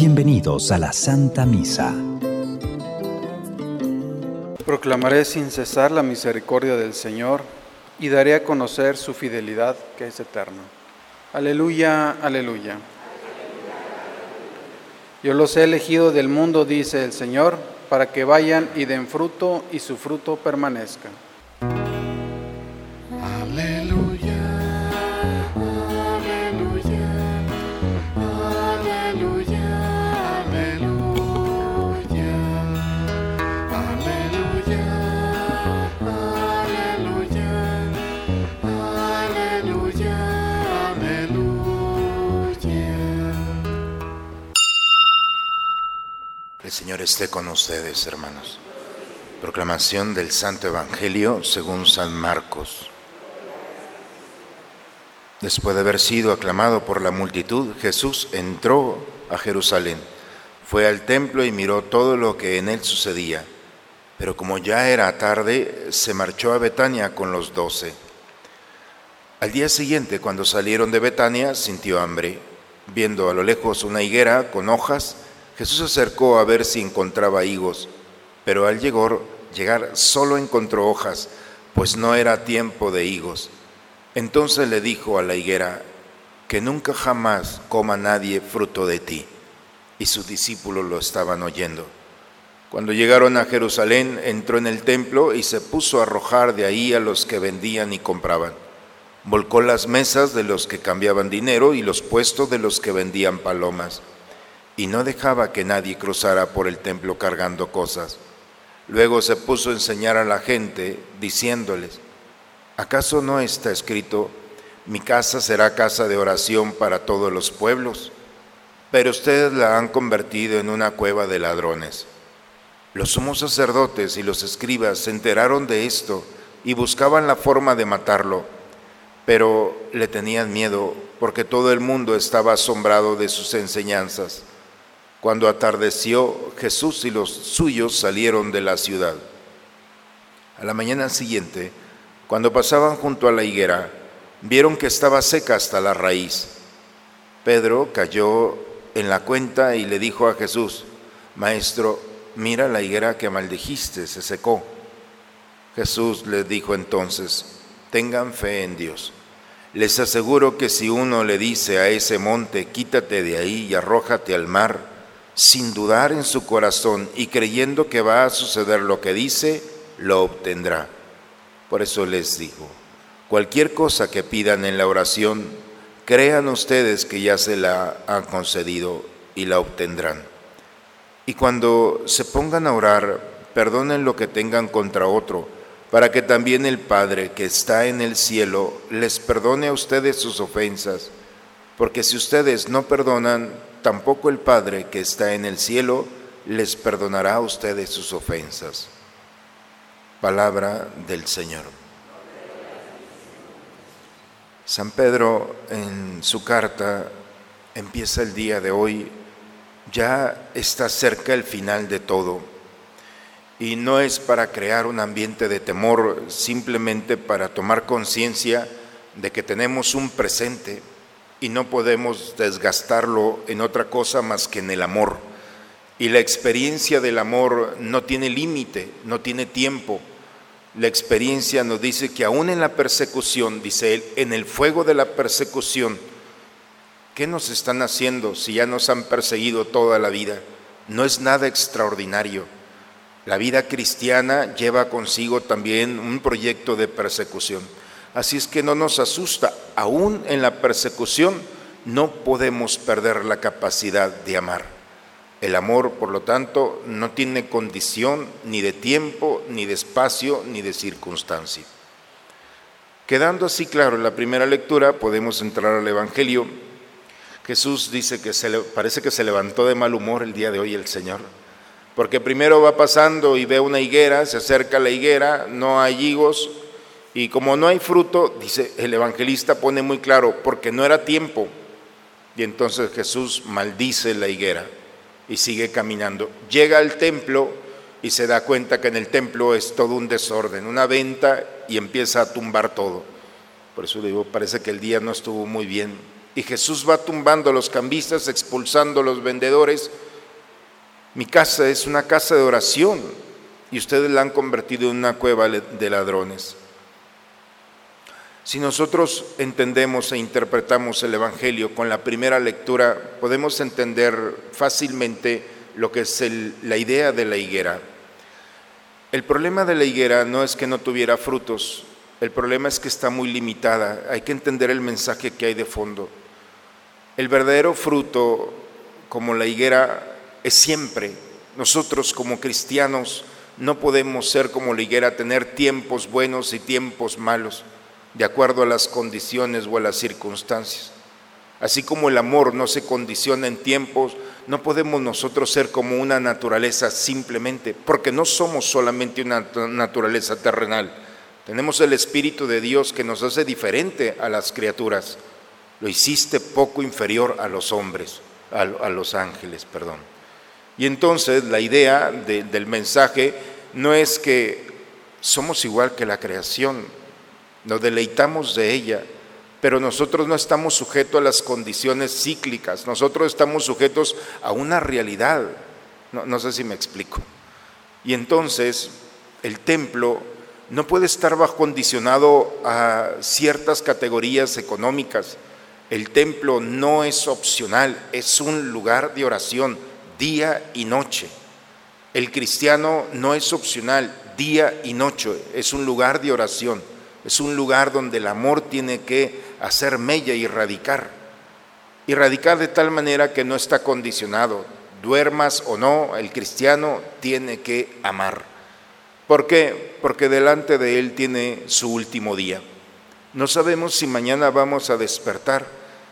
Bienvenidos a la Santa Misa. Proclamaré sin cesar la misericordia del Señor y daré a conocer su fidelidad que es eterna. Aleluya, aleluya. Yo los he elegido del mundo, dice el Señor, para que vayan y den fruto y su fruto permanezca. Esté con ustedes, hermanos. Proclamación del Santo Evangelio según San Marcos. Después de haber sido aclamado por la multitud, Jesús entró a Jerusalén, fue al templo y miró todo lo que en él sucedía. Pero como ya era tarde, se marchó a Betania con los doce. Al día siguiente, cuando salieron de Betania, sintió hambre. Viendo a lo lejos una higuera con hojas, Jesús se acercó a ver si encontraba higos, pero al llegar, llegar solo encontró hojas, pues no era tiempo de higos. Entonces le dijo a la higuera, que nunca jamás coma nadie fruto de ti. Y sus discípulos lo estaban oyendo. Cuando llegaron a Jerusalén, entró en el templo y se puso a arrojar de ahí a los que vendían y compraban. Volcó las mesas de los que cambiaban dinero y los puestos de los que vendían palomas y no dejaba que nadie cruzara por el templo cargando cosas. Luego se puso a enseñar a la gente, diciéndoles, ¿acaso no está escrito, mi casa será casa de oración para todos los pueblos? Pero ustedes la han convertido en una cueva de ladrones. Los sumos sacerdotes y los escribas se enteraron de esto y buscaban la forma de matarlo, pero le tenían miedo porque todo el mundo estaba asombrado de sus enseñanzas. Cuando atardeció, Jesús y los suyos salieron de la ciudad. A la mañana siguiente, cuando pasaban junto a la higuera, vieron que estaba seca hasta la raíz. Pedro cayó en la cuenta y le dijo a Jesús, Maestro, mira la higuera que maldijiste, se secó. Jesús le dijo entonces, tengan fe en Dios. Les aseguro que si uno le dice a ese monte, quítate de ahí y arrójate al mar, sin dudar en su corazón y creyendo que va a suceder lo que dice, lo obtendrá. Por eso les digo, cualquier cosa que pidan en la oración, crean ustedes que ya se la han concedido y la obtendrán. Y cuando se pongan a orar, perdonen lo que tengan contra otro, para que también el Padre que está en el cielo les perdone a ustedes sus ofensas, porque si ustedes no perdonan, tampoco el Padre que está en el cielo les perdonará a ustedes sus ofensas. Palabra del Señor. San Pedro en su carta empieza el día de hoy, ya está cerca el final de todo. Y no es para crear un ambiente de temor, simplemente para tomar conciencia de que tenemos un presente y no podemos desgastarlo en otra cosa más que en el amor. Y la experiencia del amor no tiene límite, no tiene tiempo. La experiencia nos dice que aún en la persecución, dice él, en el fuego de la persecución, ¿qué nos están haciendo si ya nos han perseguido toda la vida? No es nada extraordinario. La vida cristiana lleva consigo también un proyecto de persecución. Así es que no nos asusta, aún en la persecución no podemos perder la capacidad de amar. El amor, por lo tanto, no tiene condición ni de tiempo, ni de espacio, ni de circunstancia. Quedando así claro en la primera lectura, podemos entrar al Evangelio. Jesús dice que se le, parece que se levantó de mal humor el día de hoy el Señor, porque primero va pasando y ve una higuera, se acerca a la higuera, no hay higos, y como no hay fruto, dice el evangelista pone muy claro, porque no era tiempo. Y entonces Jesús maldice la higuera y sigue caminando. Llega al templo y se da cuenta que en el templo es todo un desorden, una venta y empieza a tumbar todo. Por eso digo, parece que el día no estuvo muy bien y Jesús va tumbando a los cambistas, expulsando a los vendedores. Mi casa es una casa de oración y ustedes la han convertido en una cueva de ladrones. Si nosotros entendemos e interpretamos el Evangelio con la primera lectura, podemos entender fácilmente lo que es la idea de la higuera. El problema de la higuera no es que no tuviera frutos, el problema es que está muy limitada. Hay que entender el mensaje que hay de fondo. El verdadero fruto, como la higuera, es siempre. Nosotros como cristianos no podemos ser como la higuera, tener tiempos buenos y tiempos malos de acuerdo a las condiciones o a las circunstancias. Así como el amor no se condiciona en tiempos, no podemos nosotros ser como una naturaleza simplemente, porque no somos solamente una naturaleza terrenal. Tenemos el Espíritu de Dios que nos hace diferente a las criaturas. Lo hiciste poco inferior a los hombres, a, los ángeles, perdón. Y entonces la idea del mensaje no es que somos igual que la creación, nos deleitamos de ella, pero nosotros no estamos sujetos a las condiciones cíclicas, nosotros estamos sujetos a una realidad. No, no, sé si me explico. Y entonces el templo no puede estar bajo condicionado a ciertas categorías económicas. El templo no es opcional, es un lugar de oración día y noche. El cristiano no es opcional día y noche, es un lugar de oración. Es un lugar donde el amor tiene que hacer mella y radicar. Y radicar de tal manera que no está condicionado. Duermas o no, el cristiano tiene que amar. ¿Por qué? Porque delante de él tiene su último día. No sabemos si mañana vamos a despertar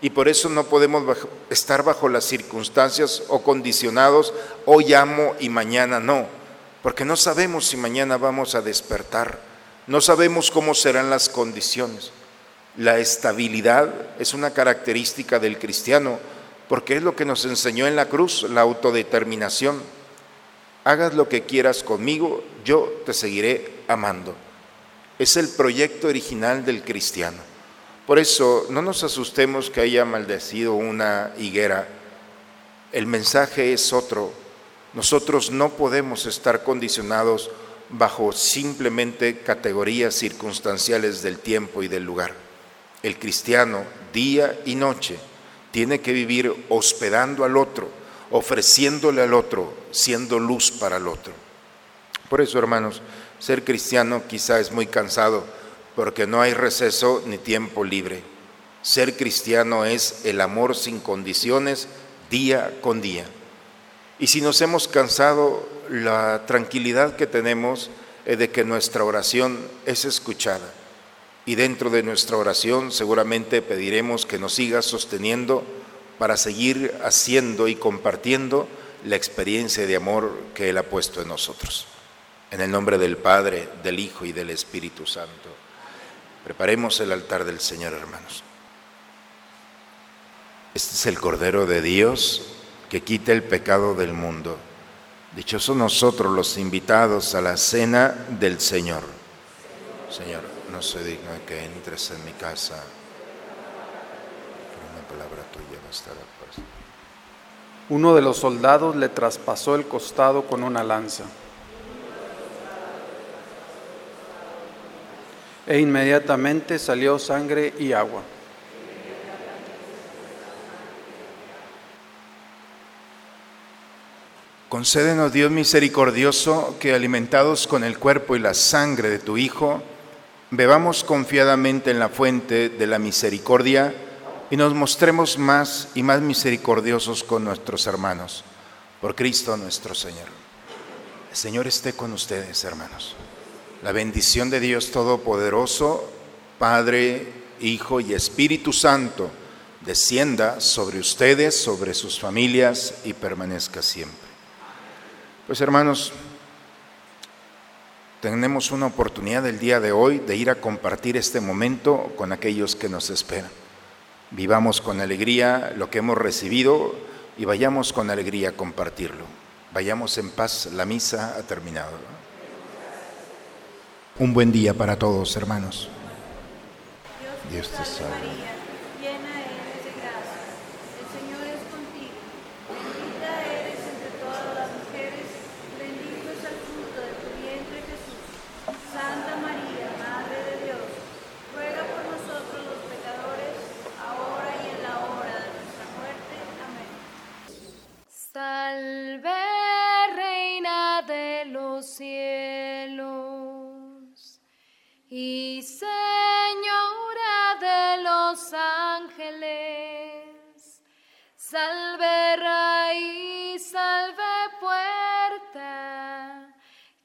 y por eso no podemos estar bajo las circunstancias o condicionados, hoy amo y mañana no, porque no sabemos si mañana vamos a despertar. No sabemos cómo serán las condiciones. La estabilidad es una característica del cristiano porque es lo que nos enseñó en la cruz, la autodeterminación. Hagas lo que quieras conmigo, yo te seguiré amando. Es el proyecto original del cristiano. Por eso no nos asustemos que haya maldecido una higuera. El mensaje es otro. Nosotros no podemos estar condicionados bajo simplemente categorías circunstanciales del tiempo y del lugar. El cristiano, día y noche, tiene que vivir hospedando al otro, ofreciéndole al otro, siendo luz para el otro. Por eso, hermanos, ser cristiano quizá es muy cansado, porque no hay receso ni tiempo libre. Ser cristiano es el amor sin condiciones día con día. Y si nos hemos cansado, la tranquilidad que tenemos es de que nuestra oración es escuchada. Y dentro de nuestra oración seguramente pediremos que nos siga sosteniendo para seguir haciendo y compartiendo la experiencia de amor que Él ha puesto en nosotros. En el nombre del Padre, del Hijo y del Espíritu Santo. Preparemos el altar del Señor, hermanos. Este es el Cordero de Dios que quita el pecado del mundo. Dichosos nosotros los invitados a la cena del Señor. Señor, no soy digno de que entres en mi casa, pero una palabra tuya bastará para Uno de los soldados le traspasó el costado con una lanza. E inmediatamente salió sangre y agua. Concédenos, Dios misericordioso, que alimentados con el cuerpo y la sangre de tu Hijo, bebamos confiadamente en la fuente de la misericordia y nos mostremos más y más misericordiosos con nuestros hermanos. Por Cristo nuestro Señor. El Señor esté con ustedes, hermanos. La bendición de Dios Todopoderoso, Padre, Hijo y Espíritu Santo, descienda sobre ustedes, sobre sus familias y permanezca siempre. Pues hermanos, tenemos una oportunidad el día de hoy de ir a compartir este momento con aquellos que nos esperan. Vivamos con alegría lo que hemos recibido y vayamos con alegría a compartirlo. Vayamos en paz, la misa ha terminado. Un buen día para todos, hermanos. Dios te salve. cielos y Señora de los ángeles, salve raíz, salve puerta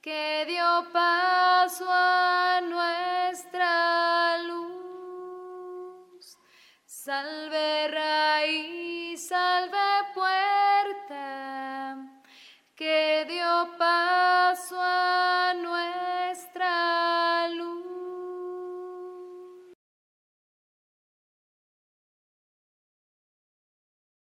que dio paso a nuestra luz, salve raíz. Puerta,